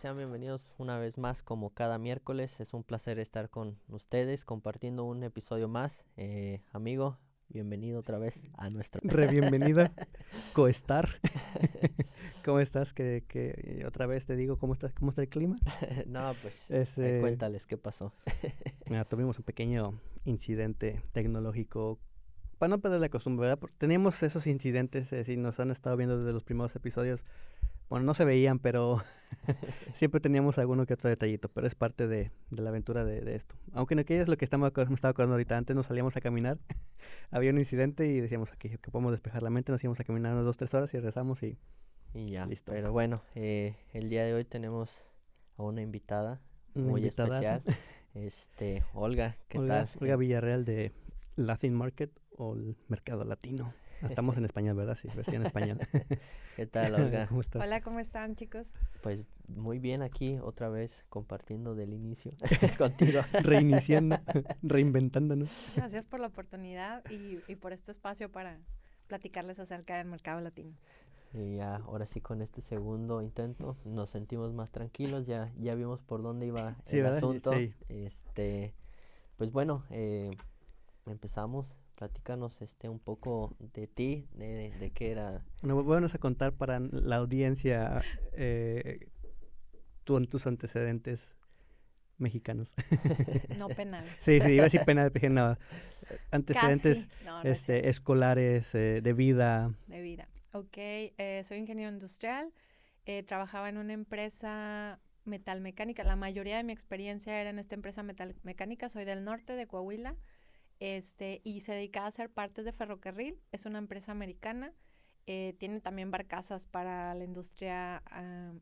sean bienvenidos una vez más como cada miércoles. Es un placer estar con ustedes compartiendo un episodio más. Eh, amigo, bienvenido otra vez a nuestro... Re bienvenida, coestar. ¿Cómo estás? Que, que otra vez te digo, ¿cómo, estás, cómo está el clima? no, pues eh, cuéntales qué pasó. tuvimos un pequeño incidente tecnológico para no perder la costumbre, ¿verdad? Teníamos esos incidentes, eh, si nos han estado viendo desde los primeros episodios, bueno, no se veían, pero siempre teníamos alguno que otro detallito, pero es parte de, la aventura de, esto. Aunque no que es lo que estamos, me estaba acordando ahorita, antes nos salíamos a caminar, había un incidente y decíamos aquí que podemos despejar la mente, nos íbamos a caminar unas dos, tres horas y rezamos y, y ya. Listo. Pero bueno, eh, el día de hoy tenemos a una invitada muy especial. Este, Olga, ¿qué tal? Olga Villarreal de Latin Market o el Mercado Latino. Estamos en español, ¿verdad? Sí, versión español. ¿Qué tal, Olga? ¿Cómo estás? Hola, ¿cómo están, chicos? Pues muy bien aquí, otra vez compartiendo del inicio contigo. Reiniciando, reinventándonos. Gracias por la oportunidad y, y por este espacio para platicarles acerca del mercado latino. Y ya, ahora sí con este segundo intento nos sentimos más tranquilos, ya, ya vimos por dónde iba el asunto. Sí. Este, pues bueno, eh, empezamos platícanos este un poco de ti, de, de qué era. Bueno, vamos a contar para la audiencia eh, tus antecedentes mexicanos. No penales. sí, sí, iba a decir penales, pero no. Antecedentes este, escolares, eh, de vida. De vida. Ok, eh, soy ingeniero industrial, eh, trabajaba en una empresa metalmecánica. La mayoría de mi experiencia era en esta empresa metalmecánica. Soy del norte de Coahuila este, y se dedica a hacer partes de ferrocarril. Es una empresa americana. Eh, tiene también barcazas para la industria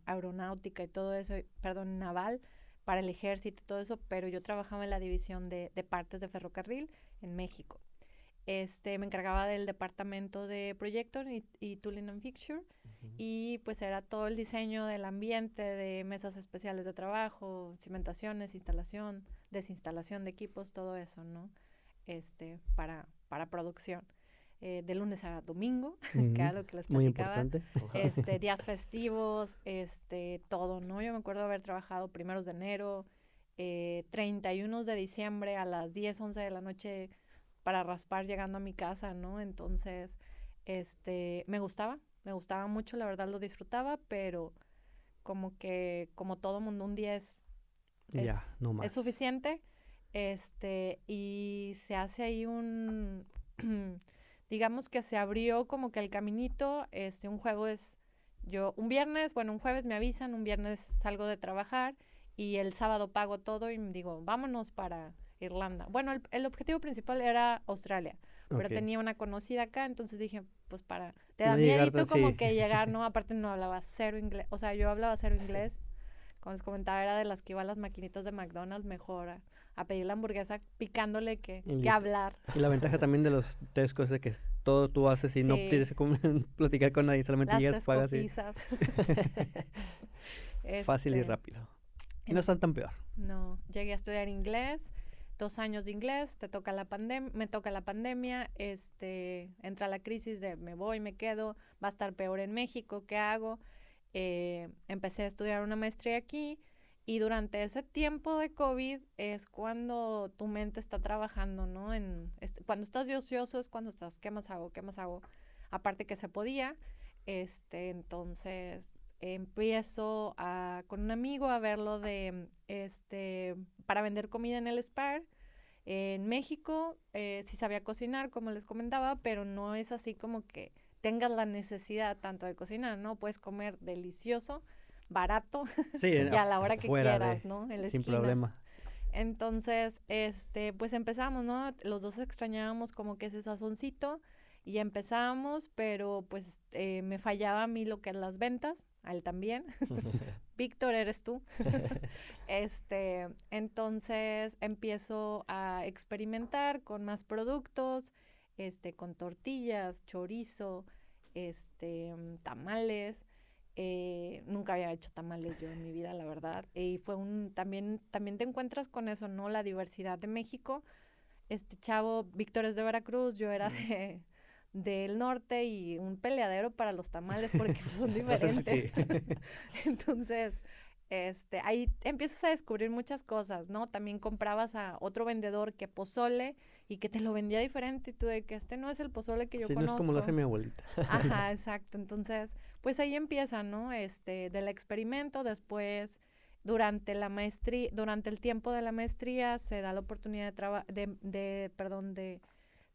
aeronáutica y todo eso, perdón, naval, para el ejército y todo eso, pero yo trabajaba en la división de, partes de ferrocarril en México. Este, me encargaba del departamento de proyecto y, y tooling and fixture y pues era todo el diseño del ambiente, de mesas especiales de trabajo, cimentaciones, instalación, desinstalación de equipos, todo eso, ¿no? Este, para, para producción. Eh, de lunes a domingo, que era lo que les platicaba. Muy importante. Este, días festivos, este, todo, ¿no? Yo me acuerdo haber trabajado primeros de enero, eh, 31 de diciembre a las 10, 11 de la noche para raspar llegando a mi casa, ¿no? Entonces, este, me gustaba, me gustaba mucho, la verdad lo disfrutaba, pero como que, como todo mundo, un día es, es suficiente este, y se hace ahí un, digamos que se abrió como que el caminito, este, un juego es, yo, un viernes, bueno, un jueves me avisan, un viernes salgo de trabajar y el sábado pago todo y digo, vámonos para Irlanda. Bueno, el, objetivo principal era Australia, pero tenía una conocida acá, entonces dije, pues para, te da miedo como que llegar, ¿no? Aparte no hablaba cero inglés, o sea, yo hablaba cero inglés, como les comentaba, era de las que iba a las maquinitas de McDonald's mejor a pedir la hamburguesa picándole que, que hablar. Y la ventaja también de los tescos es que todo tú haces y no tienes que platicar con nadie, solamente llegas, pagas y... Fácil y este, rápido. Y no están tan peor. No, llegué a estudiar inglés, dos años de inglés, te toca la pandemia, me toca la pandemia, este, entra la crisis de me voy, me quedo, va a estar peor en México, ¿qué hago? Eh, empecé a estudiar una maestría aquí, y durante ese tiempo de COVID es cuando tu mente está trabajando, ¿no? En, este, cuando estás de ocioso es cuando estás, ¿qué más hago? ¿Qué más hago? Aparte que se podía, este, entonces empiezo a, con un amigo a verlo de, este, para vender comida en el Spar. En México eh, sí sabía cocinar, como les comentaba, pero no es así como que tengas la necesidad tanto de cocinar, ¿no? Puedes comer delicioso, barato y a la hora que quieras, ¿no? sin problema. Entonces, este, pues empezamos, ¿no? Los dos extrañábamos como que ese sazoncito y empezamos, pero pues eh, me fallaba a mí lo que es las ventas, a él también. Víctor, eres tú. este, entonces empiezo a experimentar con más productos, este, con tortillas, chorizo, este, tamales eh, nunca había hecho tamales yo en mi vida, la verdad. Y fue un, también, también te encuentras con eso, ¿no? La diversidad de México. Este chavo, Víctor es de Veracruz, yo era de, del norte y un peleadero para los tamales porque son diferentes. Entonces, este, ahí empiezas a descubrir muchas cosas, ¿no? También comprabas a otro vendedor que pozole y que te lo vendía diferente y tú de que este no es el pozole que yo conozco. no es como lo hace mi abuelita. Ajá, exacto. Entonces, pues ahí empieza, ¿no? Este, del experimento, después durante la maestría, durante el tiempo de la maestría se da la oportunidad de, de, de, perdón, de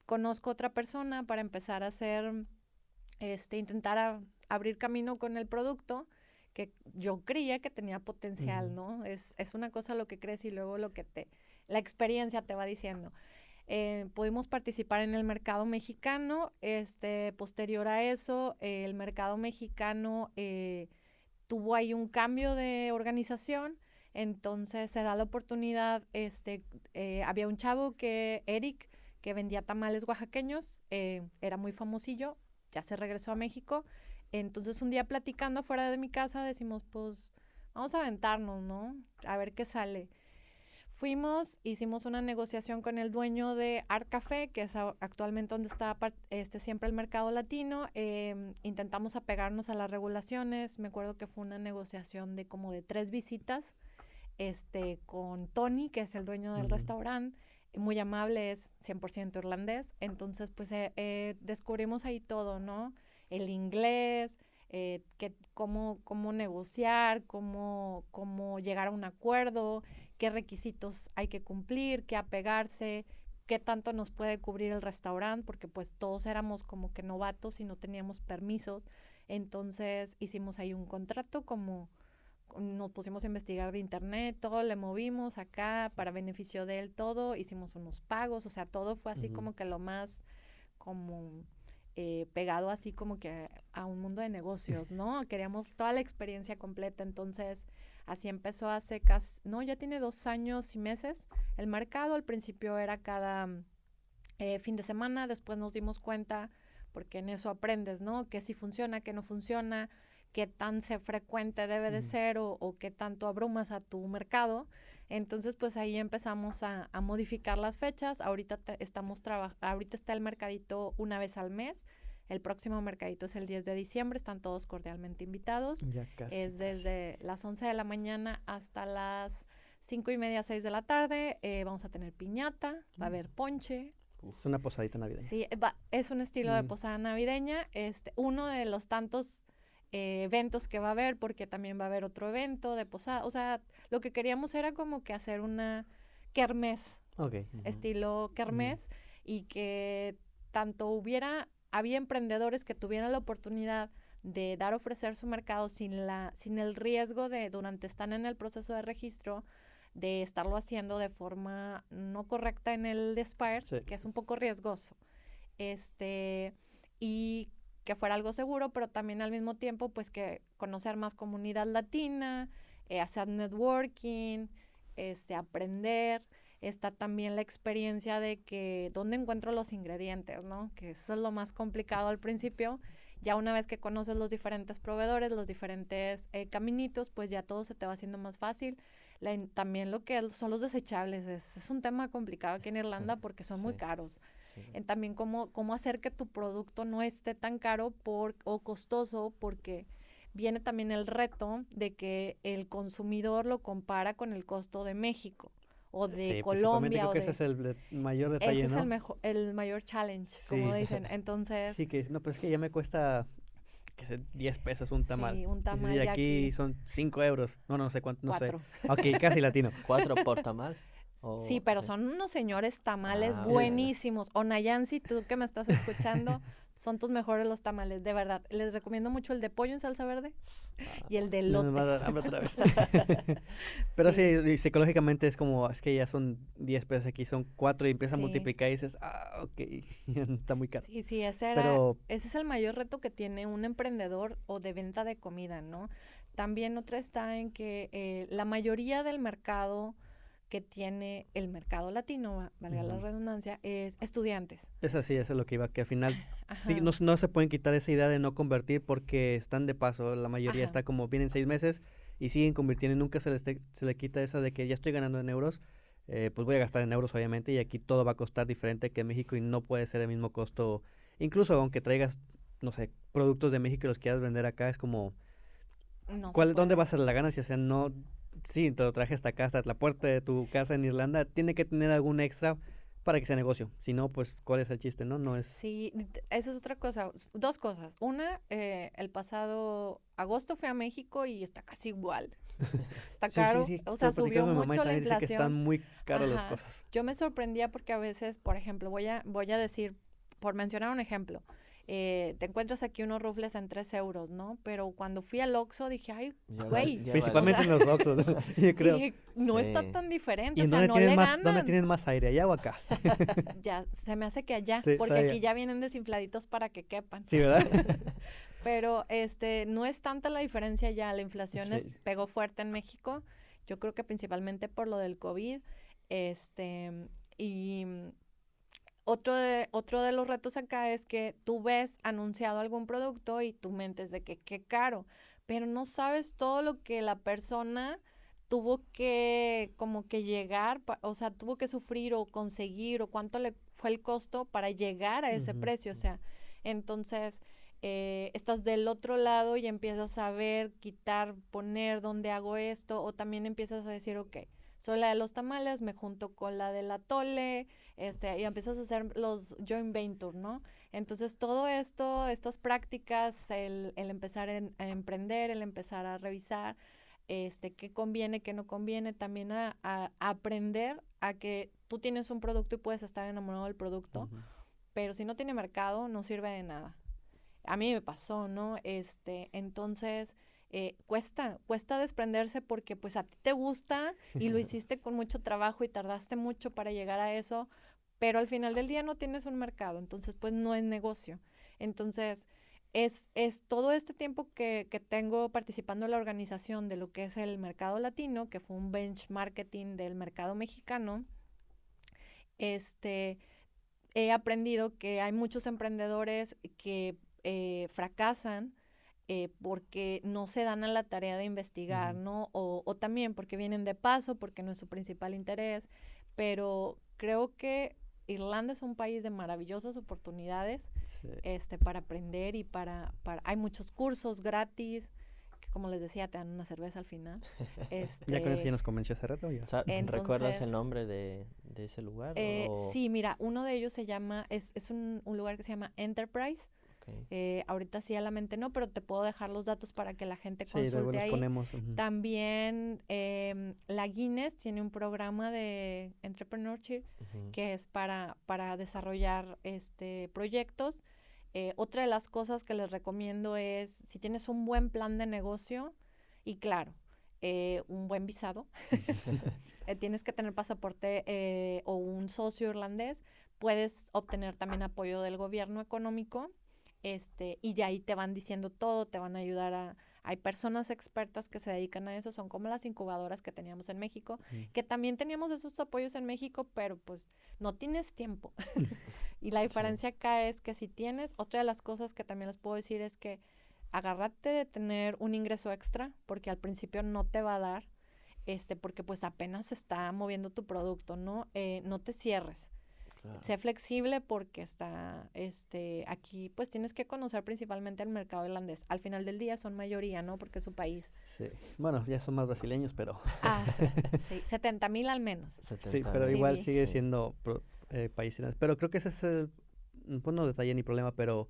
conozco otra persona para empezar a hacer, este, intentar abrir camino con el producto que yo creía que tenía potencial, ¿no? Es, es una cosa lo que crees y luego lo que te, la experiencia te va diciendo. Eh, pudimos participar en el mercado mexicano, este, posterior a eso, el mercado mexicano eh, tuvo ahí un cambio de organización, entonces se da la oportunidad, este, eh, había un chavo que, Eric, que vendía tamales oaxaqueños, era muy famosillo, ya se regresó a México, entonces un día platicando fuera de mi casa decimos, pues vamos a aventarnos, ¿no? A ver qué sale. Fuimos, hicimos una negociación con el dueño de Art Café, que es actualmente donde está este, siempre el mercado latino. Em, intentamos apegarnos a las regulaciones. Me acuerdo que fue una negociación de como de tres visitas este, con Tony, que es el dueño del restaurante. Muy amable, es 100% irlandés. Entonces, pues eh, eh, descubrimos ahí todo, ¿no? El inglés, eh, que, cómo, cómo negociar, cómo, cómo llegar a un acuerdo, qué requisitos hay que cumplir, qué apegarse, qué tanto nos puede cubrir el restaurante, porque pues todos éramos como que novatos y no teníamos permisos. Entonces hicimos ahí un contrato como nos pusimos a investigar de internet, todo le movimos acá para beneficio de él, todo, hicimos unos pagos, o sea, todo fue así como que lo más como eh, pegado así como que a un mundo de negocios, ¿no? Queríamos toda la experiencia completa, entonces así empezó hace casi, no, ya tiene dos años y meses el mercado, al principio era cada eh, fin de semana, después nos dimos cuenta, porque en eso aprendes, ¿no? Que si funciona, que no funciona, qué tan se frecuente debe de ser o, o, qué tanto abrumas a tu mercado. Entonces, pues ahí empezamos a, modificar las fechas. Ahorita estamos ahorita está el mercadito una vez al mes. El próximo mercadito es el 10 de diciembre, están todos cordialmente invitados. Ya casi, es desde las 11 de la mañana hasta las 5 y media, 6 de la tarde. Eh, vamos a tener piñata, va a haber ponche. Es una posadita navideña. Sí, es un estilo de posada navideña. Este, uno de los tantos eh, eventos que va a haber, porque también va a haber otro evento de posada. O sea, lo que queríamos era como que hacer una kermés, estilo kermés, y que tanto hubiera, había emprendedores que tuvieran la oportunidad de dar a ofrecer su mercado sin, la, sin el riesgo de, durante están en el proceso de registro, de estarlo haciendo de forma no correcta en el Despire, que es un poco riesgoso. Este, y que fuera algo seguro, pero también al mismo tiempo, pues que conocer más comunidad latina, eh, hacer networking, este, aprender. Está también la experiencia de que dónde encuentro los ingredientes, ¿no? Que eso es lo más complicado al principio. Ya una vez que conoces los diferentes proveedores, los diferentes eh, caminitos, pues ya todo se te va haciendo más fácil. también lo que son los desechables es, es un tema complicado aquí en Irlanda porque son muy caros. En también cómo, cómo hacer que tu producto no esté tan caro por, o costoso porque viene también el reto de que el consumidor lo compara con el costo de México o de Colombia. Creo que ese es el mayor detalle, ese es el, mejor, el mayor challenge, como dicen. Entonces... Sí, que no, pero es que ya me cuesta que sé, 10 pesos un tamal. Sí, un tamal. Y aquí, son 5 euros. No, no sé cuánto, no sé. Ok, casi latino. ¿Cuatro por tamal? Sí, pero son unos señores tamales ah, buenísimos. O Nayansi, tú que me estás escuchando, son tus mejores los tamales, de verdad. Les recomiendo mucho el de pollo en salsa verde y el de lote. otra vez. pero sí. psicológicamente es como, es que ya son 10 pesos aquí, son 4 y empiezas a multiplicar y dices, ah, ok, está muy caro. Sí, sí, ese, pero... ese es el mayor reto que tiene un emprendedor o de venta de comida, ¿no? También otra está en que eh, la mayoría del mercado que tiene el mercado latino, valga la redundancia, es estudiantes. Es así, eso es lo que iba, que al final sí, no, no, se pueden quitar esa idea de no convertir porque están de paso, la mayoría está como vienen seis meses y siguen convirtiendo y nunca se les se le quita esa de que ya estoy ganando en euros, eh, pues voy a gastar en euros obviamente y aquí todo va a costar diferente que en México y no puede ser el mismo costo, incluso aunque traigas, no sé, productos de México y los quieras vender acá, es como ¿Cuál, ¿Dónde va a ser la ganancia? O sea, no, sí, te lo traje hasta acá, hasta la puerta de tu casa en Irlanda, tiene que tener algún extra para que sea negocio. Si no, pues, ¿cuál es el chiste, no? No es... Sí, esa es otra cosa. Dos cosas. Una, eh, el pasado agosto fui a México y está casi igual. Está caro. O sea, subió mucho la inflación. Que están muy caras las cosas. Yo me sorprendía porque a veces, por ejemplo, voy a, voy a decir, por mencionar un ejemplo, eh, te encuentras aquí unos rufles en 3 euros, ¿no? Pero cuando fui al Oxxo dije, ay, güey. Principalmente en los Oxxos, yo creo. no está tan diferente, ¿Y o sea, no le más, ¿Dónde tienen más aire, allá o acá? ya, se me hace que allá, porque aquí ya vienen desinfladitos para que quepan. Sí, ¿verdad? Pero este, no es tanta la diferencia ya, la inflación es, pegó fuerte en México, yo creo que principalmente por lo del COVID, este, y otro de, otro de los retos acá es que tú ves anunciado algún producto y tu mente es de que qué caro, pero no sabes todo lo que la persona tuvo que como que llegar, o sea, tuvo que sufrir o conseguir o cuánto le fue el costo para llegar a ese precio, o sea, entonces eh, estás del otro lado y empiezas a ver, quitar, poner dónde hago esto o también empiezas a decir, ok, soy la de los tamales, me junto con la del atole, este, y empiezas a hacer los joint venture, ¿no? Entonces todo esto, estas prácticas, el, el empezar a emprender, el empezar a revisar, este, qué conviene, qué no conviene, también a, aprender a que tú tienes un producto y puedes estar enamorado del producto, pero si no tiene mercado, no sirve de nada. A mí me pasó, ¿no? Este, entonces, eh, cuesta, cuesta desprenderse porque pues a ti te gusta y lo hiciste con mucho trabajo y tardaste mucho para llegar a eso, pero al final del día no tienes un mercado, entonces pues no es negocio. Entonces, es, es todo este tiempo que, que, tengo participando en la organización de lo que es el mercado latino, que fue un benchmarking del mercado mexicano, este, he aprendido que hay muchos emprendedores que eh, fracasan eh, porque no se dan a la tarea de investigar, ¿no? O, o, también porque vienen de paso, porque no es su principal interés, pero creo que Irlanda es un país de maravillosas oportunidades este, para aprender y para, para... Hay muchos cursos gratis, que como les decía, te dan una cerveza al final. Este, ¿Ya con eso ya nos convenció hace rato? Ya? ¿Recuerdas el nombre de, de ese lugar? Eh, sí, mira, uno de ellos se llama, es, es un, un lugar que se llama Enterprise, eh, ahorita sí a la mente no, pero te puedo dejar los datos para que la gente consulte ahí. También em, la Guinness tiene un programa de entrepreneurship que es para, para desarrollar este proyectos. Eh, otra de las cosas que les recomiendo es si tienes un buen plan de negocio y claro, eh, un buen visado, tienes que tener pasaporte o un socio irlandés, puedes obtener también apoyo del gobierno económico este, y de ahí te van diciendo todo, te van a ayudar a... Hay personas expertas que se dedican a eso, son como las incubadoras que teníamos en México, que también teníamos esos apoyos en México, pero pues no tienes tiempo. y la diferencia acá es que si tienes, otra de las cosas que también les puedo decir es que agárrate de tener un ingreso extra, porque al principio no te va a dar, este, porque pues apenas está moviendo tu producto, ¿no? Eh, no te cierres Sé flexible porque está, este, aquí pues tienes que conocer principalmente el mercado irlandés. Al final del día son mayoría, ¿no? Porque es su país. Sí, bueno, ya son más brasileños, pero... Ah, sí, 70 mil al menos. sí, pero igual sigue siendo eh, país Pero creo que ese es, el, pues no detalle ni problema, pero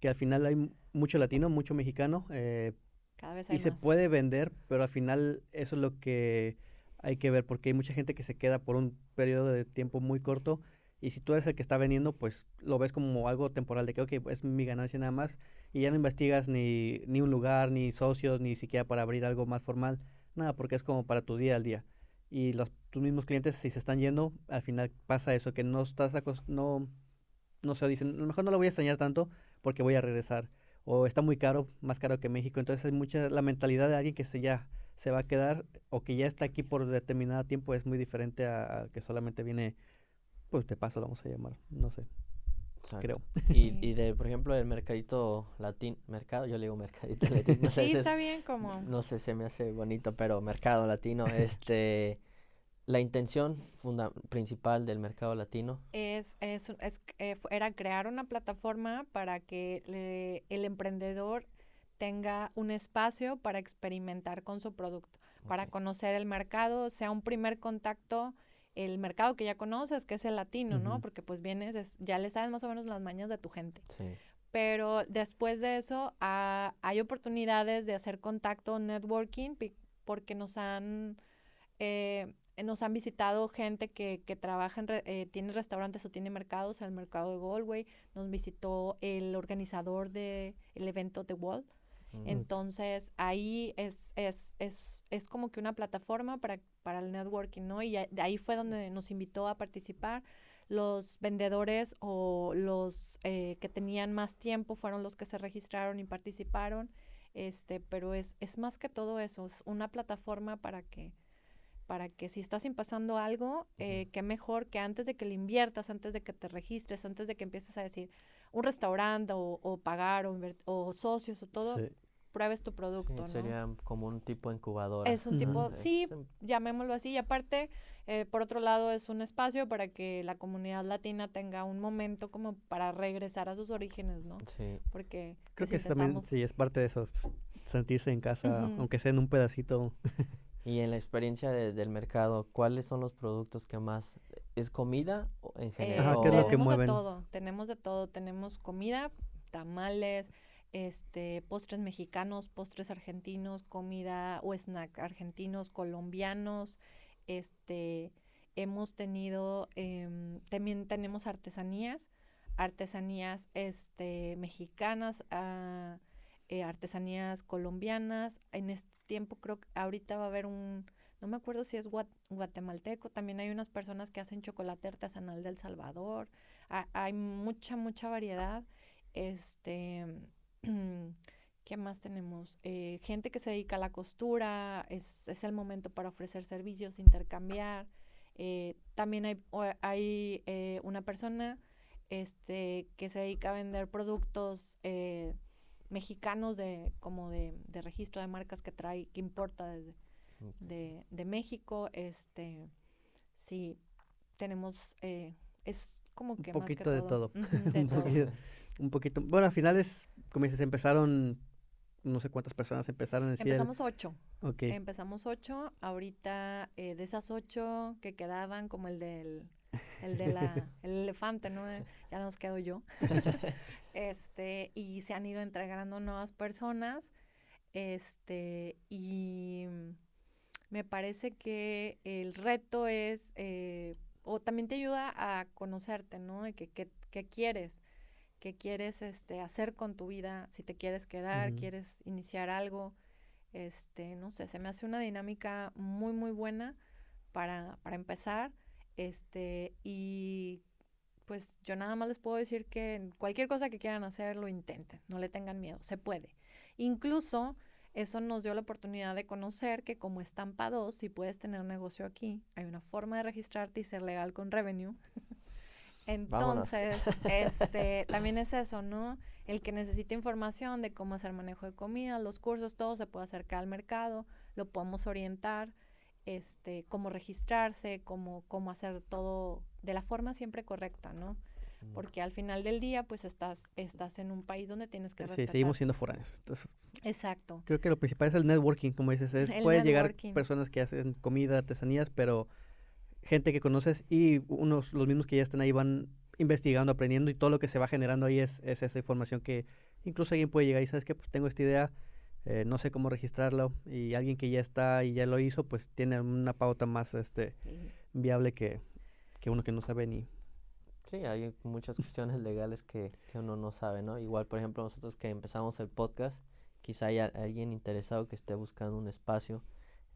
que al final hay mucho latino, mucho mexicano. Eh, Cada vez hay Y se puede vender, pero al final eso es lo que hay que ver, porque hay mucha gente que se queda por un periodo de tiempo muy corto y si tú eres el que está vendiendo, pues lo ves como algo temporal de que, ok, es mi ganancia nada más. Y ya no investigas ni, ni un lugar, ni socios, ni siquiera para abrir algo más formal. Nada, porque es como para tu día al día. Y los, tus mismos clientes, si se están yendo, al final pasa eso, que no estás no, no se dicen, a lo mejor no lo voy a extrañar tanto porque voy a regresar. O está muy caro, más caro que México. Entonces hay mucha, la mentalidad de alguien que se ya se va a quedar o que ya está aquí por determinado tiempo es muy diferente a, a que solamente viene pues de paso lo vamos a llamar, no sé. Creo. Y, y de, por ejemplo, el mercadito latino, mercado, yo le digo mercadito latino. No sé, sí, está bien como. No sé, se me hace bonito, pero mercado latino, este, la intención funda principal del mercado latino. Es, es, es eh, era crear una plataforma para que el emprendedor tenga un espacio para experimentar con su producto, para conocer el mercado, sea un primer contacto, el mercado que ya conoces, que es el latino, ¿no? Porque pues vienes, ya le sabes más o menos las mañas de tu gente. Sí. Pero después de eso ah, hay oportunidades de hacer contacto, networking, porque nos han eh, nos han visitado gente que, que trabaja en, eh, tiene restaurantes o tiene mercados, el mercado de Galway, nos visitó el organizador del el evento The Wall. Entonces ahí es, es, es, es, como que una plataforma para, para el networking, ¿no? Y de ahí fue donde nos invitó a participar. Los vendedores o los eh, que tenían más tiempo fueron los que se registraron y participaron. Este, pero es, es más que todo eso, es una plataforma para que, para que si estás pasando algo, eh, qué mejor que antes de que le inviertas, antes de que te registres, antes de que empieces a decir un restaurante o, pagar o, o, socios o todo, pruebes tu producto. Sería como un tipo incubadora. Es un tipo, sí, llamémoslo así. Y aparte, eh, por otro lado, es un espacio para que la comunidad latina tenga un momento como para regresar a sus orígenes, ¿no? Sí. Porque... Creo que también, sí, es parte de eso, sentirse en casa, aunque sea en un pedacito. Y en la experiencia del mercado, ¿cuáles son los productos que más es comida en general? Eh, ¿qué es lo que mueven? de todo, tenemos de todo, tenemos comida, tamales, este, postres mexicanos, postres argentinos, comida o snack argentinos, colombianos, este, hemos tenido, em, también tenemos artesanías, artesanías, este, mexicanas, ah, eh, artesanías colombianas. En este tiempo creo que ahorita va a haber un, no me acuerdo si es guatemalteco, también hay unas personas que hacen chocolate artesanal del Salvador. hay mucha, mucha variedad. Este, ¿qué más tenemos? Eh, gente que se dedica a la costura, es, es el momento para ofrecer servicios, intercambiar. Eh, también hay, hay una persona este, que se dedica a vender productos mexicanos de como de, de, registro de marcas que trae, que importa desde de, de, México. Este sí tenemos eh, es como que un poquito de todo. un, poquito, Bueno, al final es, como dices, empezaron no sé cuántas personas empezaron decir. Empezamos ocho. Okay. Empezamos ocho. Ahorita eh, de esas ocho que quedaban, como el del el de la, el elefante, ¿no? Ya nos quedo yo. este, y se han ido entregando nuevas personas. Este, y me parece que el reto es, eh, o también te ayuda a conocerte, ¿no? De que, qué quieres, qué quieres este, hacer con tu vida, si te quieres quedar, quieres iniciar algo. Este, no sé, se me hace una dinámica muy, muy buena para, para empezar este, y pues yo nada más les puedo decir que cualquier cosa que quieran hacer, lo intenten, no le tengan miedo, se puede. Incluso eso nos dio la oportunidad de conocer que como Estampa 2, si puedes tener negocio aquí, hay una forma de registrarte y ser legal con revenue. Entonces, este, también es eso, ¿no? El que necesita información de cómo hacer manejo de comida, los cursos, todo se puede acercar al mercado, lo podemos orientar este, cómo registrarse, cómo, cómo hacer todo de la forma siempre correcta, ¿no? Porque al final del día, pues estás, estás en un país donde tienes que Sí, seguimos siendo foráneos. Exacto. Creo que lo principal es el networking, como dices. Es, puede llegar personas que hacen comida, artesanías, pero gente que conoces y unos, los mismos que ya están ahí van investigando, aprendiendo y todo lo que se va generando ahí es, es esa información que incluso alguien puede llegar y sabes que pues tengo esta idea, eh, no sé cómo registrarlo y alguien que ya está y ya lo hizo, pues tiene una pauta más este viable que, que uno que no sabe ni. Sí, hay muchas cuestiones legales que, que uno no sabe, ¿no? Igual, por ejemplo, nosotros que empezamos el podcast, quizá haya alguien interesado que esté buscando un espacio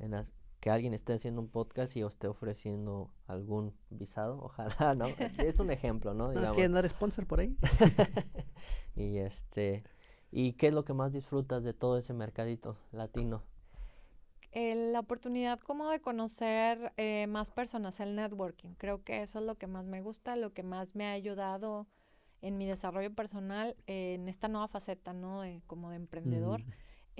en que alguien esté haciendo un podcast y esté ofreciendo algún visado, ojalá, ¿no? es un ejemplo, ¿no? ¿No ¿Quieren dar sponsor por ahí? y este, ¿Y qué es lo que más disfrutas de todo ese mercadito latino? la oportunidad como de conocer eh, más personas, el networking. Creo que eso es lo que más me gusta, lo que más me ha ayudado en mi desarrollo personal, en esta nueva faceta, ¿no? De, como de emprendedor.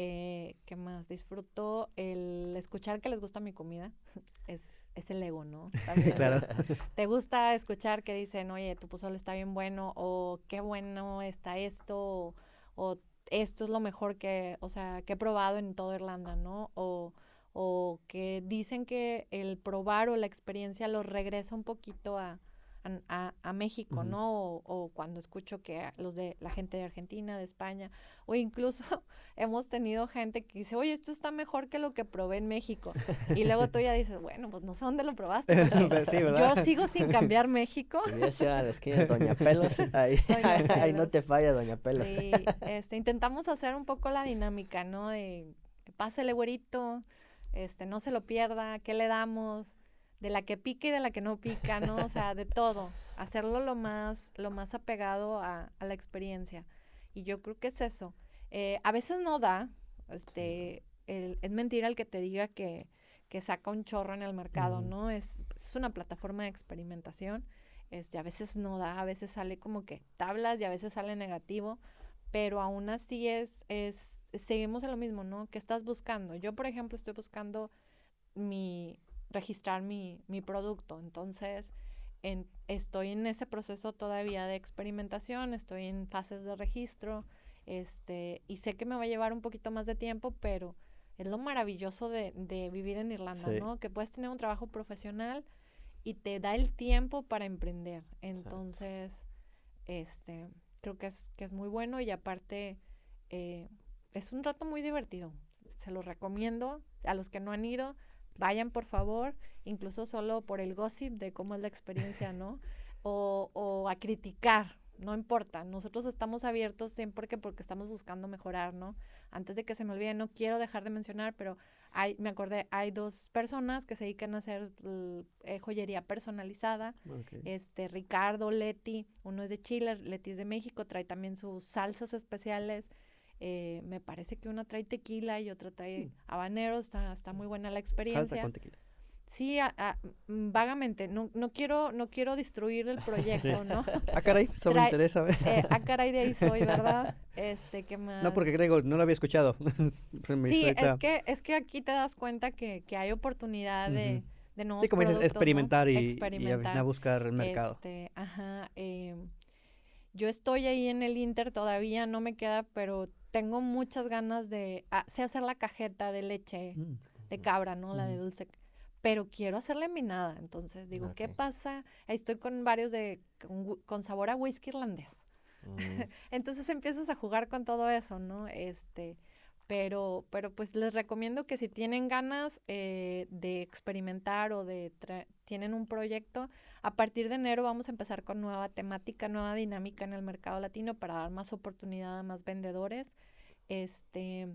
Eh, que más disfruto el escuchar que les gusta mi comida. es, es el ego, ¿no? claro. Te gusta escuchar que dicen, oye, tu pozole está bien bueno, o qué bueno está esto, o esto es lo mejor que, o sea, que he probado en toda Irlanda, ¿no? O, o que dicen que el probar o la experiencia los regresa un poquito a, a, a México, ¿no? O, cuando escucho que los de la gente de Argentina, de España, o incluso hemos tenido gente que dice, oye, esto está mejor que lo que probé en México. Y luego tú ya dices, bueno, pues no sé dónde lo probaste. yo sigo sin cambiar México. Sí, a la esquina Doña Pelos, ahí, ahí no te falla Doña Pelos. Sí, este, intentamos hacer un poco la dinámica, ¿no? De pásele güerito, este, no se lo pierda, ¿qué le damos? De la que pica y de la que no pica, ¿no? O sea, de todo. Hacerlo lo más, lo más apegado a, la experiencia. Y yo creo que es eso. Eh, a veces no da, este, es mentira el que te diga que, que saca un chorro en el mercado, ¿no? Es, es, una plataforma de experimentación. Este, a veces no da, a veces sale como que tablas y a veces sale negativo, pero aún así es, es, seguimos en lo mismo, ¿no? ¿Qué estás buscando? Yo, por ejemplo, estoy buscando mi, registrar mi, mi producto. Entonces, en, estoy en ese proceso todavía de experimentación, estoy en fases de registro, este, y sé que me va a llevar un poquito más de tiempo, pero es lo maravilloso de, de vivir en Irlanda, ¿no? Que puedes tener un trabajo profesional y te da el tiempo para emprender. Entonces, este, creo que es, que es muy bueno y aparte eh, es un rato muy divertido. Se lo recomiendo a los que no han ido Vayan, por favor, incluso solo por el gossip de cómo es la experiencia, ¿no? O, o a criticar, no importa. Nosotros estamos abiertos siempre que porque estamos buscando mejorar, ¿no? Antes de que se me olvide, no quiero dejar de mencionar, pero hay, me acordé, hay dos personas que se dedican a hacer eh, joyería personalizada. Este, Ricardo, Leti, uno es de Chile, Leti es de México, trae también sus salsas especiales. Eh, me parece que una trae tequila y otra trae mm. habanero, está, está muy buena la experiencia. Salsa con tequila. Sí, mm, vagamente, no, no, quiero, no quiero destruir el proyecto, ¿no? ah, caray, eso me interesa. Eh, ah, caray, de ahí soy, ¿verdad? Este, ¿qué más? No, porque Grego, no lo había escuchado. sí, es que, es que aquí te das cuenta que, que hay oportunidad de, de nuevos Sí, como dices, experimentar, y, experimentar. y a buscar el mercado. Este, ajá, eh, yo estoy ahí en el Inter todavía, no me queda, pero tengo muchas ganas de, ah, sé hacer la cajeta de leche mm, de cabra, ¿no? La de dulce, pero quiero hacerle minada. Entonces digo, ¿qué pasa? Estoy con varios de, con, sabor a whisky irlandés. Mm. Entonces empiezas a jugar con todo eso, ¿no? Este, pero, pero pues les recomiendo que si tienen ganas eh, de experimentar o de tienen un proyecto, a partir de enero vamos a empezar con nueva temática, nueva dinámica en el mercado latino para dar más oportunidad a más vendedores. Este,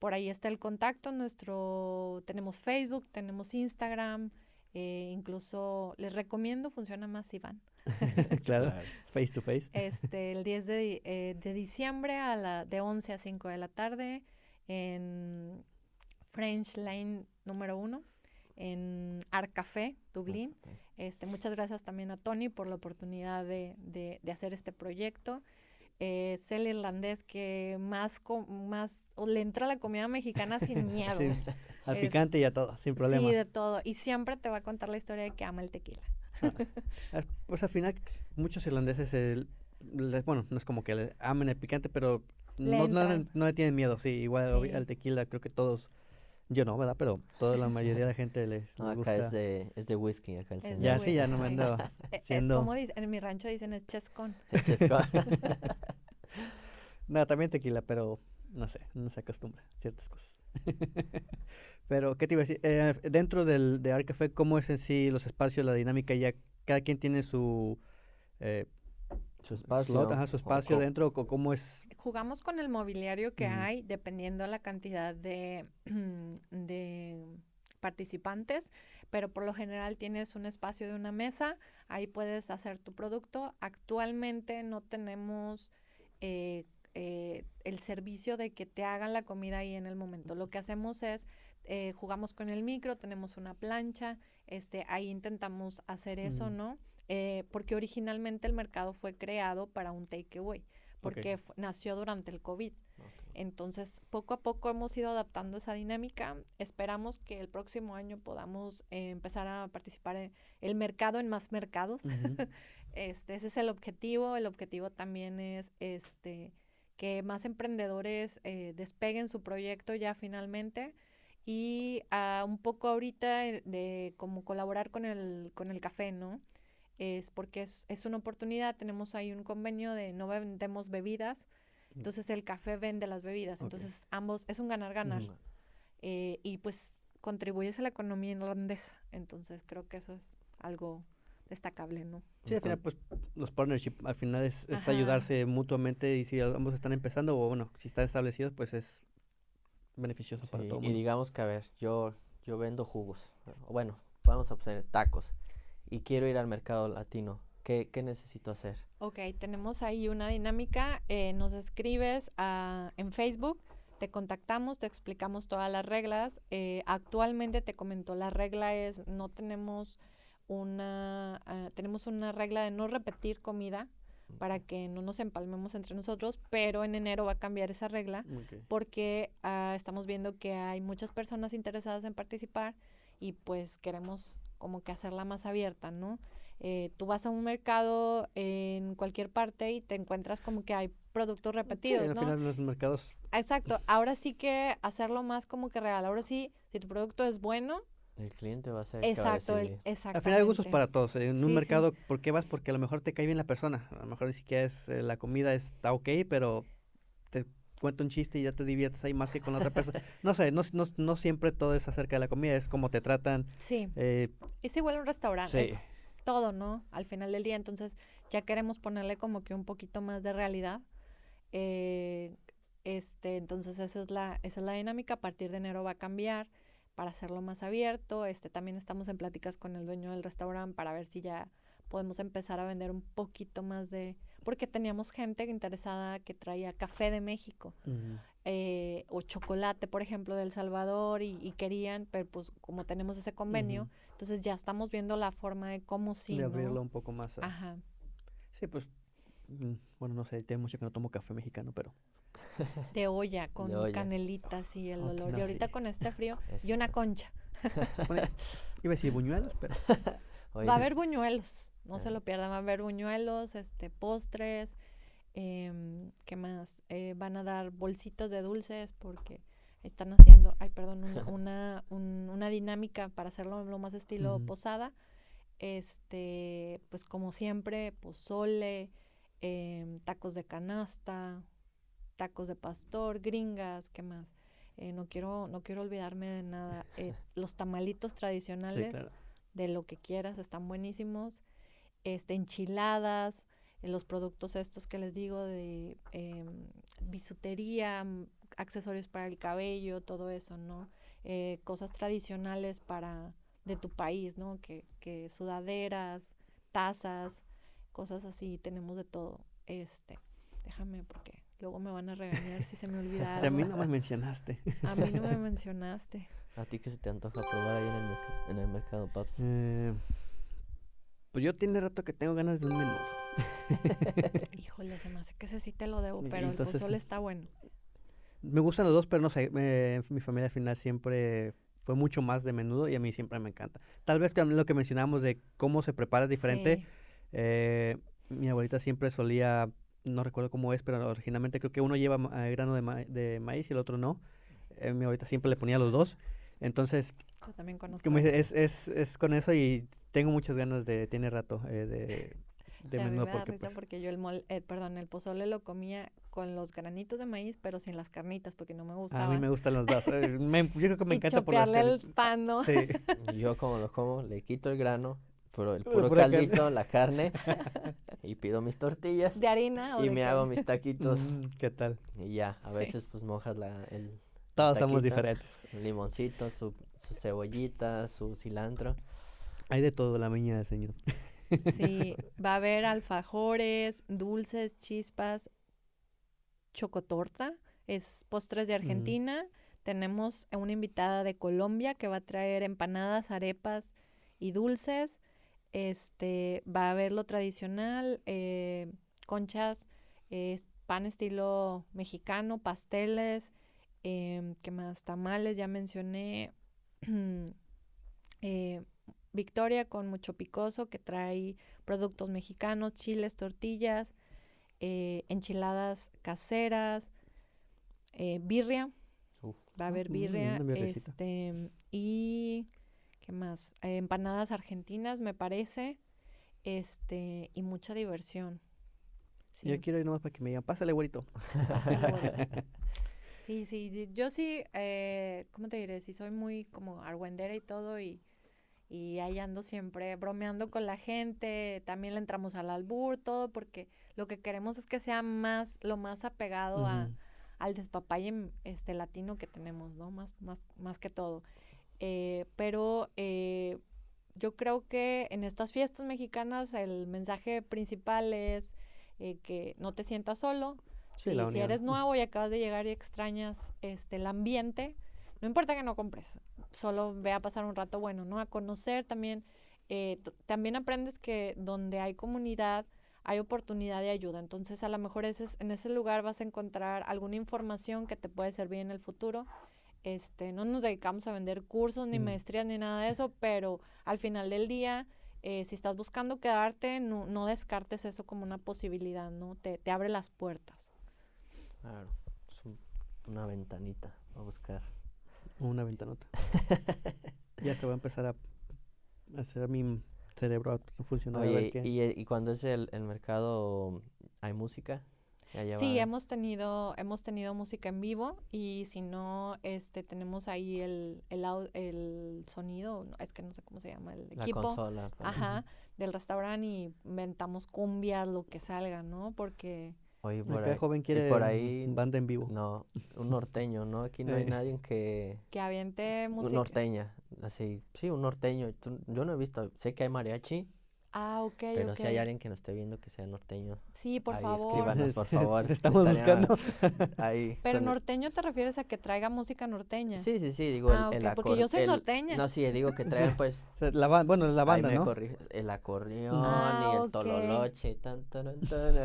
por ahí está el contacto, nuestro, tenemos Facebook, tenemos Instagram, eh, incluso les recomiendo, funciona más si van. claro, face to face. Este, el 10 de, eh, de diciembre a la, de 11 a 5 de la tarde en French Lane número uno, en Art Café, Dublín. Este, muchas gracias también a Tony por la oportunidad de, de, de hacer este proyecto. Eh, es el irlandés que más, más le entra a la comida mexicana sin miedo. al picante y a todo, sin problema. Sí, de todo. Y siempre te va a contar la historia de que ama el tequila. Ah, pues al final, muchos irlandeses, el, bueno, no es como que le amen el picante, pero no, no, le tienen miedo, sí, igual al tequila creo que todos, yo no, ¿verdad? Pero toda la mayoría de la gente les, no, acá es de, es de whisky, acá el Ya, sí, ya no me ando siendo... como en mi rancho dicen es chescón. no, también tequila, pero no sé, no se acostumbra ciertas cosas. pero, ¿qué te iba a decir? Eh, dentro del, de Arcafé, ¿cómo es en sí los espacios, la dinámica? Ya cada quien tiene su... Eh, su espacio. su espacio dentro, ¿cómo es? Jugamos con el mobiliario que hay, dependiendo de la cantidad de, de participantes, pero por lo general tienes un espacio de una mesa, ahí puedes hacer tu producto. Actualmente no tenemos eh, eh, el servicio de que te hagan la comida ahí en el momento. Lo que hacemos es eh, jugamos con el micro, tenemos una plancha, este, ahí intentamos hacer eso, ¿no? Eh, porque originalmente el mercado fue creado para un takeaway, porque nació durante el COVID. Entonces, poco a poco hemos ido adaptando esa dinámica. Esperamos que el próximo año podamos eh, empezar a participar en el mercado en más mercados. este, ese es el objetivo. El objetivo también es este que más emprendedores eh, despeguen su proyecto ya finalmente y a un poco ahorita de como colaborar con el, con el café, ¿no? Es porque es, es una oportunidad, tenemos ahí un convenio de no vendemos bebidas, mm. entonces el café vende las bebidas, entonces ambos es un ganar-ganar. Eh, y pues contribuyes a la economía irlandesa, entonces creo que eso es algo destacable, ¿no? Sí, al final, pues los partnerships al final es, es ayudarse mutuamente y si ambos están empezando o bueno, si están establecidos, pues es beneficioso para todo Y digamos que, a ver, yo, yo vendo jugos, bueno, vamos a obtener tacos y quiero ir al mercado latino. ¿Qué, qué necesito hacer? Ok, tenemos ahí una dinámica. Eh, nos escribes a, en Facebook, te contactamos, te explicamos todas las reglas. Eh, actualmente te comento, la regla es no tenemos una, uh, tenemos una regla de no repetir comida para que no nos empalmemos entre nosotros, pero en enero va a cambiar esa regla porque uh, estamos viendo que hay muchas personas interesadas en participar y pues queremos como que hacerla más abierta, ¿no? Eh, tú vas a un mercado en cualquier parte y te encuentras como que hay productos repetidos, sí, al final los mercados... Exacto, ahora sí que hacerlo más como que real, ahora sí, si tu producto es bueno, el cliente va a ser Exacto, el, exacto. Al final hay gustos para todos. En un mercado, ¿por qué vas? Porque a lo mejor te cae bien la persona. A lo mejor ni siquiera es, eh, la comida está ok, pero te cuento un chiste y ya te diviertes ahí más que con la otra persona. no sé, no, no, no, siempre todo es acerca de la comida, es como te tratan. Sí. Eh, es igual un restaurante, es todo, ¿no? Al final del día, entonces ya queremos ponerle como que un poquito más de realidad. Eh, este, entonces esa es la, esa es la dinámica. A partir de enero va a cambiar para hacerlo más abierto. Este, también estamos en pláticas con el dueño del restaurante para ver si ya podemos empezar a vender un poquito más de... Porque teníamos gente interesada que traía café de México eh, o chocolate, por ejemplo, de El Salvador y, querían, pero pues como tenemos ese convenio, entonces ya estamos viendo la forma de cómo sí. De abrirlo un poco más. Ajá. Sí, pues, mm, bueno, no sé, tengo mucho que no tomo café mexicano, pero... De olla, con canelitas y el olor. y ahorita con este frío, y una concha. iba a decir buñuelos, pero... va a haber buñuelos, no se lo pierdan, va a haber buñuelos, este, postres, eh, ¿qué más? Eh, van a dar bolsitas de dulces porque están haciendo, ay, perdón, una, una, dinámica para hacerlo lo más estilo posada. Este, pues como siempre, pozole, eh, tacos de canasta, tacos de pastor, gringas, ¿qué más? Eh, no quiero no quiero olvidarme de nada. Eh, los tamalitos tradicionales de lo que quieras están buenísimos. Este enchiladas, eh, los productos estos que les digo de em, bisutería, mm, accesorios para el cabello, todo eso, ¿no? cosas tradicionales para de tu país, ¿no? Que, que sudaderas, tazas, cosas así, tenemos de todo. Este, déjame porque Luego me van a regañar si se me olvidaron. a mí no me mencionaste. A mí no me mencionaste. ¿A ti qué se te antoja probar ahí en el, en el mercado, Paps? Eh, pues yo tiene rato que tengo ganas de un menudo. Híjole, se me hace que ese sí te lo debo, pero el pozole está bueno. Me gustan los dos, pero no sé, mi familia al final siempre fue mucho más de menudo y a mí siempre me encanta. Tal vez lo que mencionamos de cómo se prepara diferente, eh, mi abuelita siempre solía no recuerdo cómo es, pero originalmente creo que uno lleva grano de, maíz y el otro no. Eh, mi abuelita siempre le ponía los dos. Entonces, Yo también conozco. es, es, es, con eso y tengo muchas ganas de, tiene rato, eh, de, de menudo. Me porque, pues porque yo el mol, eh, perdón, el pozole lo comía con los granitos de maíz, pero sin las carnitas, porque no me gustaba. A mí me gustan los dos. me, yo creo que me encanta por las carnitas. el pan, ¿no? Sí. yo como lo como, le quito el grano, pero el puro caldito, la carne, y pido mis tortillas. De harina. y me hago mis taquitos. Mm, ¿Qué tal? Y ya, a veces pues mojas la, el... Todos somos diferentes. Un limoncito, su, su cebollita, su cilantro. Hay de todo la miña señor. Sí, va a haber alfajores, dulces, chispas, chocotorta, es postres de Argentina. Tenemos una invitada de Colombia que va a traer empanadas, arepas y dulces. Este, va a haber lo tradicional, eh, conchas, pan estilo mexicano, pasteles, eh, ¿qué más? Tamales, ya mencioné. eh, Victoria con mucho picoso que trae productos mexicanos, chiles, tortillas. eh, enchiladas caseras, eh, birria. Va a haber mm, birria. este, y, ¿qué más? empanadas argentinas, me parece. Este, y mucha diversión. Yo quiero ir nomás para que me digan, pásale, güerito. sí, sí, yo sí, eh, ¿cómo te diré? Sí, soy muy como argüendera y todo y, y ahí ando siempre bromeando con la gente, también le entramos al albur, todo, porque lo que queremos es que sea más, lo más apegado a, al despapalle este, latino que tenemos, ¿no? Más, más, más que todo. Eh, pero eh, yo creo que en estas fiestas mexicanas el mensaje principal es eh, que no te sientas solo. Si, eres nuevo y acabas de llegar y extrañas este, el ambiente, no importa que no compres, solo ve a pasar un rato bueno, ¿no? A conocer también, eh, también aprendes que donde hay comunidad hay oportunidad de ayuda. Entonces, a lo mejor ese, en ese lugar vas a encontrar alguna información que te puede servir en el futuro. Este, no nos dedicamos a vender cursos, ni maestrías, ni nada de eso, pero al final del día eh, si estás buscando quedarte, no, no, descartes eso como una posibilidad, ¿no? Te, te abre las puertas. Claro, es una ventanita a buscar. Una ventanota. ya te voy a empezar a hacer mi cerebro a funcionar. Oye, y, y, cuando es el, el mercado, ¿hay música? Sí, hemos tenido, hemos tenido música en vivo y si no, este, tenemos ahí el, el, el sonido, es que no sé cómo se llama, el La Consola, pues. ajá, del restaurante y inventamos cumbias, lo que salga, ¿no? Porque... Oye, por ahí, joven quiere por ahí, banda en vivo. No, un norteño, ¿no? Aquí no hay eh. nadie que... Que aviente música. Un norteña, así, sí, un norteño. Yo no he visto, sé que hay mariachi, Ah, ok, Pero si hay alguien que nos esté viendo que sea norteño. Sí, por favor. Escríbanos, por favor. Estamos buscando. ahí. Pero norteño te refieres a que traiga música norteña. Sí, sí, sí, digo ah, el, okay, Porque yo soy norteña. No, sí, digo que traigan pues. la, bueno, la banda, ¿no? el acordeón ah, y el tololoche. Tan, tan,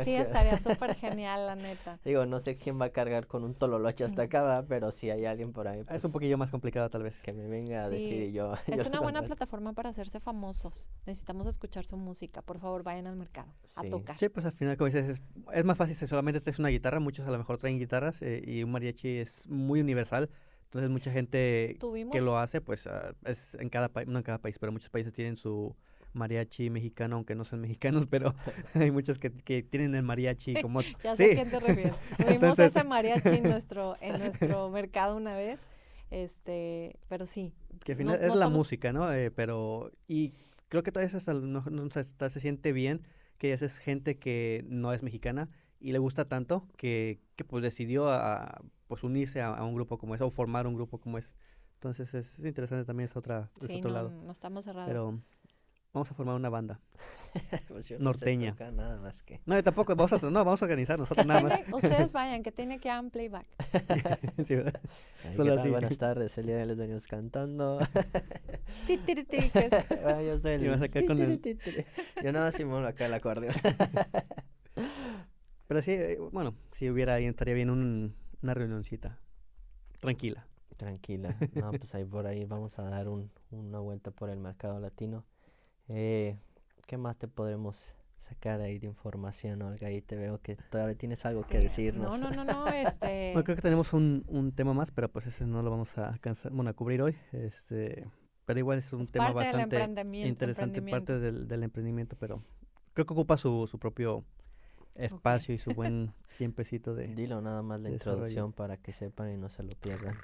sí, estaría súper genial, la neta. Digo, no sé quién va a cargar con un tololoche hasta acá, pero si hay alguien por ahí. es un poquillo más complicado, tal vez. Que me venga a decir y yo. Es una buena plataforma para hacerse famosos. Necesitamos escuchar su música, por favor vayan al mercado a tocar. Sí, pues al final, como dices, es, más fácil si solamente traes una guitarra. Muchos a lo mejor traen guitarras eh, y un mariachi es muy universal. Entonces, mucha gente que lo hace, pues ah, es en cada país, no en cada país, pero muchos países tienen su mariachi mexicano, aunque no sean mexicanos, pero hay muchos que, que tienen el mariachi como... ya sé a quién te refieres. Tuvimos ese mariachi en nuestro, en nuestro mercado una vez, este, pero sí. Que al final es la música, ¿no? Eh, pero, y creo que todavía hasta, no, se siente bien que esa es gente que no es mexicana y le gusta tanto que, que pues decidió a, pues unirse a, un grupo como ese o formar un grupo como ese. Entonces es, interesante también ese otra, sí, otro no, lado. No estamos cerrados. Pero Vamos a formar una banda. Pues norteña. No, nada más que. no, tampoco. Vamos a, no, vamos a organizar nosotros nada más. Ustedes vayan, que tiene que hagan playback. sí, ¿verdad? Solo así. Buenas tardes. El día de les venimos cantando. yo estoy el... a con el... Yo nada más simulo acá el acordeón. Pero sí, eh, bueno, si hubiera ahí, estaría bien un, una reunioncita. Tranquila. Tranquila. No, pues ahí por ahí vamos a dar un, una vuelta por el mercado latino. Eh, ¿Qué más te podremos sacar ahí de información, Olga? Ahí te veo que todavía tienes algo que decirnos. No, no, no, no, este... Bueno, creo que tenemos un, un tema más, pero pues ese no lo vamos a alcanzar, bueno, a cubrir hoy. Este, pero igual es un tema bastante interesante, parte del, del, emprendimiento, pero creo que ocupa su, su propio espacio y su buen tiempecito de Dilo nada más la introducción para que sepan y no se lo pierdan.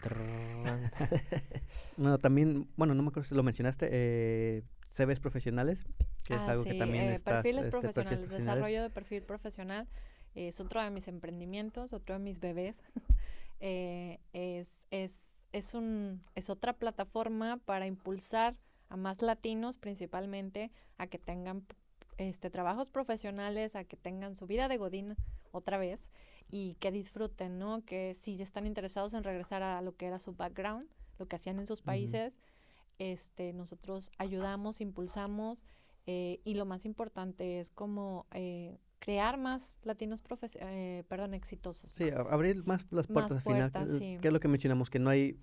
no, también, bueno, no me acuerdo si lo mencionaste, eh, CVs profesionales, que es ah, algo que también eh, estás, perfiles este, profesionales, desarrollo de perfil profesional es otro de mis emprendimientos, otro de mis bebés. eh, es, es, es, un, es otra plataforma para impulsar a más latinos principalmente a que tengan este, trabajos profesionales, a que tengan su vida de godín otra vez y que disfruten, ¿no? Que si están interesados en regresar a lo que era su background, lo que hacían en sus países, este, nosotros ayudamos, impulsamos eh, y lo más importante es como eh, crear más latinos eh, perdón, exitosos. Sí, abrir más las puertas al final, que es lo que mencionamos, que no hay,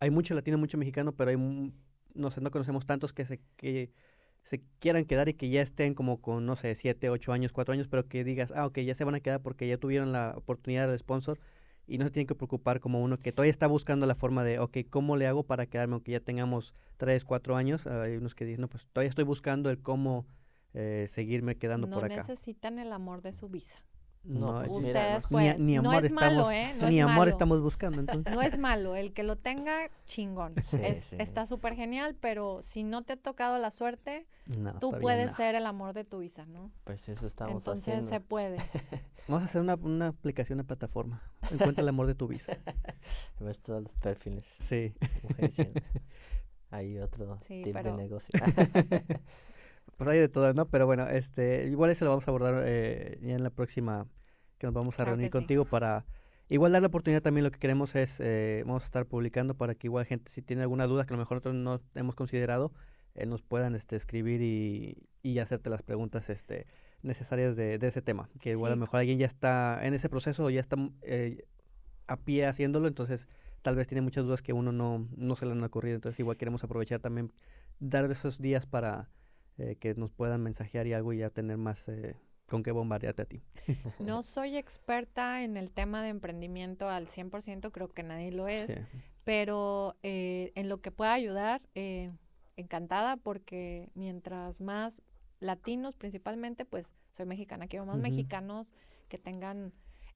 hay mucho latino, mucho mexicano, pero hay, no sé, no conocemos tantos que se, que se quieran quedar y que ya estén como con, no sé, siete, ocho años, cuatro años, pero que digas, ah, ok, ya se van a quedar porque ya tuvieron la oportunidad del sponsor y no se tienen que preocupar como uno que todavía está buscando la forma de, ok, ¿cómo le hago para quedarme aunque ya tengamos tres, cuatro años? Hay unos que dicen, no, pues todavía estoy buscando el cómo eh, seguirme quedando por acá. No necesitan el amor de su visa. No, pues ustedes pueden. Ni, amor no es malo, ¿eh? No ni es amor estamos buscando, entonces. No es malo. El que lo tenga, chingón. es, Está súper genial, pero si no te ha tocado la suerte, tú puedes ser el amor de tu visa, ¿no? Pues eso estamos haciendo. Entonces se puede. Vamos a hacer una, una aplicación, una plataforma. Encuentra el amor de tu visa. Ves todos los perfiles. Sí. Hay otro tipo de negocio. pues hay de todo, ¿no? Pero bueno, este, igual eso lo vamos a abordar eh, ya en la próxima que nos vamos a reunir contigo para igual dar la oportunidad también lo que queremos es eh, vamos a estar publicando para que igual gente si tiene alguna duda que a lo mejor nosotros no hemos considerado eh, nos puedan este escribir y, y hacerte las preguntas este necesarias de, de ese tema que igual a lo mejor alguien ya está en ese proceso o ya está eh, a pie haciéndolo entonces tal vez tiene muchas dudas que uno no, no se le han ocurrido entonces igual queremos aprovechar también dar esos días para que nos puedan mensajear y algo y ya tener más con qué bombardearte a ti. no soy experta en el tema de emprendimiento al 100%, creo que nadie lo es, pero eh, en lo que pueda ayudar, eh, encantada porque mientras más latinos principalmente, pues soy mexicana, quiero más mexicanos que tengan,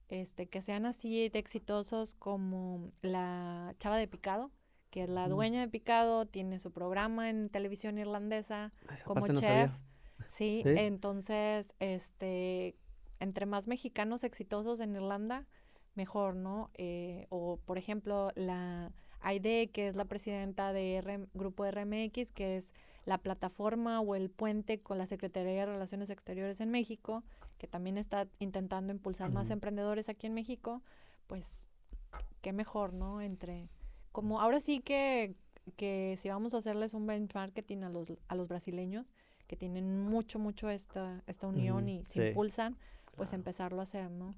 este, que sean así de exitosos como la chava de Picado, que es la dueña de Picado, tiene su programa en televisión irlandesa como chef. Sí, entonces, este, entre más mexicanos exitosos en Irlanda, mejor, ¿no? Eh, o, por ejemplo, la Aide, que es la presidenta de Grupo RMX, que es la plataforma o el puente con la Secretaría de Relaciones Exteriores en México, que también está intentando impulsar más emprendedores aquí en México, pues qué mejor, ¿no? Entre, como ahora sí que, que si vamos a hacerles un benchmarking a los, a los brasileños, que tienen mucho, mucho esta, esta unión y se impulsan, pues empezarlo a hacer, ¿no?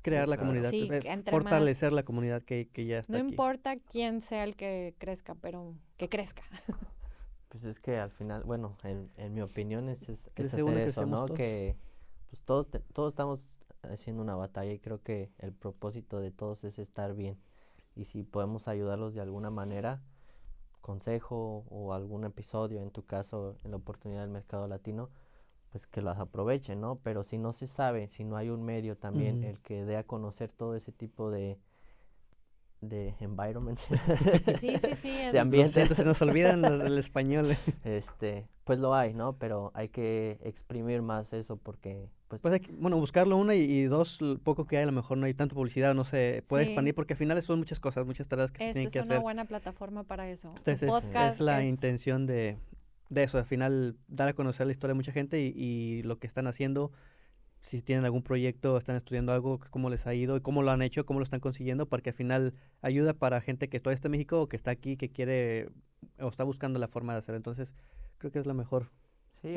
Crear la comunidad, eh, fortalecer la comunidad que, que ya está. No importa quién sea el que crezca, pero que crezca. Pues es que al final, bueno, en, en mi opinión es, es, hacer eso, ¿no? Que pues todos, todos estamos haciendo una batalla y creo que el propósito de todos es estar bien. Y si podemos ayudarlos de alguna manera, consejo o algún episodio, en tu caso, en la oportunidad del mercado latino, pues que las aprovechen, ¿no? Pero si no se sabe, si no hay un medio también el que dé a conocer todo ese tipo de, de environment. Sí, sí, sí. de ambiente. se nos olvidan el español. Este, pues lo hay, ¿no? Pero hay que exprimir más eso porque... Pues, pues hay que, bueno, buscarlo una y, dos, poco que hay, a lo mejor no hay tanta publicidad, no se puede expandir porque al final son muchas cosas, muchas tareas que se tienen que hacer. es una buena plataforma para eso. Entonces es, la intención de, de eso, al final dar a conocer la historia de mucha gente y, y lo que están haciendo si tienen algún proyecto, están estudiando algo, cómo les ha ido y cómo lo han hecho, cómo lo están consiguiendo, porque al final ayuda para gente que todavía está en México o que está aquí, que quiere o está buscando la forma de hacer. Entonces, creo que es la mejor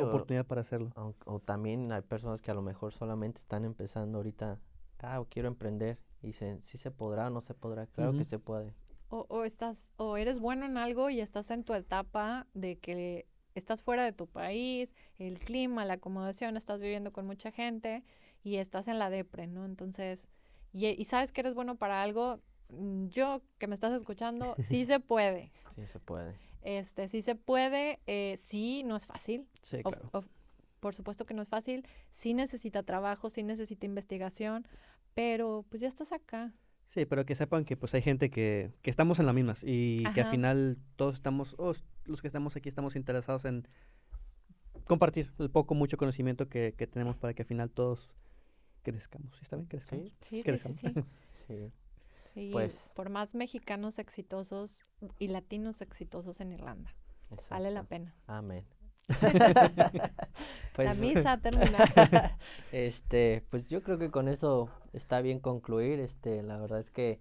oportunidad para hacerlo. O, también hay personas que a lo mejor solamente están empezando ahorita, ah, quiero emprender, y dicen, si se podrá o no se podrá, claro que se puede. O, o, estás, o eres bueno en algo y estás en tu etapa de que estás fuera de tu país, el clima, la acomodación, estás viviendo con mucha gente y estás en la depre, ¿no? Entonces, y, sabes que eres bueno para algo, mm, yo que me estás escuchando, sí se puede. Sí se puede. Este, sí se puede, eh, sí, no es fácil. Sí, claro. por supuesto que no es fácil, sí necesita trabajo, sí necesita investigación, pero pues ya estás acá. Sí, pero que sepan que pues hay gente que, que estamos en las mismas y que al final todos estamos, oh, los que estamos aquí estamos interesados en compartir el poco, mucho conocimiento que, que tenemos para que al final todos crezcamos. ¿Está bien? Crezcamos. Sí, sí, sí, sí, sí. Pues. por más mexicanos exitosos y latinos exitosos en Irlanda. Vale la pena. Amén. pues, la misa termina. este, pues yo creo que con eso está bien concluir. Este, la verdad es que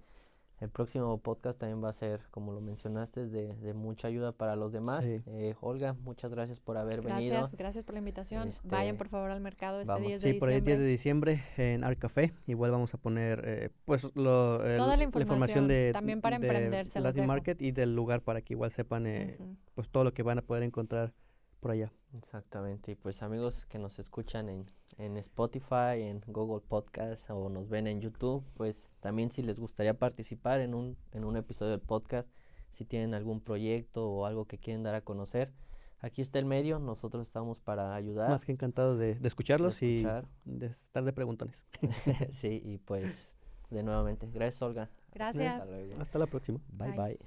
el próximo podcast también va a ser, como lo mencionaste, de, de mucha ayuda para los demás. Eh, Olga, muchas gracias por haber venido. Gracias, gracias por la invitación. Este, Vayan por favor al mercado este 10 de diciembre. Sí, por el 10 de diciembre en Art Café. Igual vamos a poner eh, pues lo, Toda la información, de, también para de emprender. Market y del lugar para que igual sepan eh, pues todo lo que van a poder encontrar por allá. Exactamente. Y pues amigos que nos escuchan en, en Spotify, en Google Podcast o nos ven en YouTube, pues también si les gustaría participar en un, en un episodio del podcast, si tienen algún proyecto o algo que quieren dar a conocer, aquí está el medio, nosotros estamos para ayudar. Más que encantados de, escucharlos y de estar de preguntones. sí, y pues de nuevamente, gracias Olga. Gracias. Hasta, la próxima. bye. bye.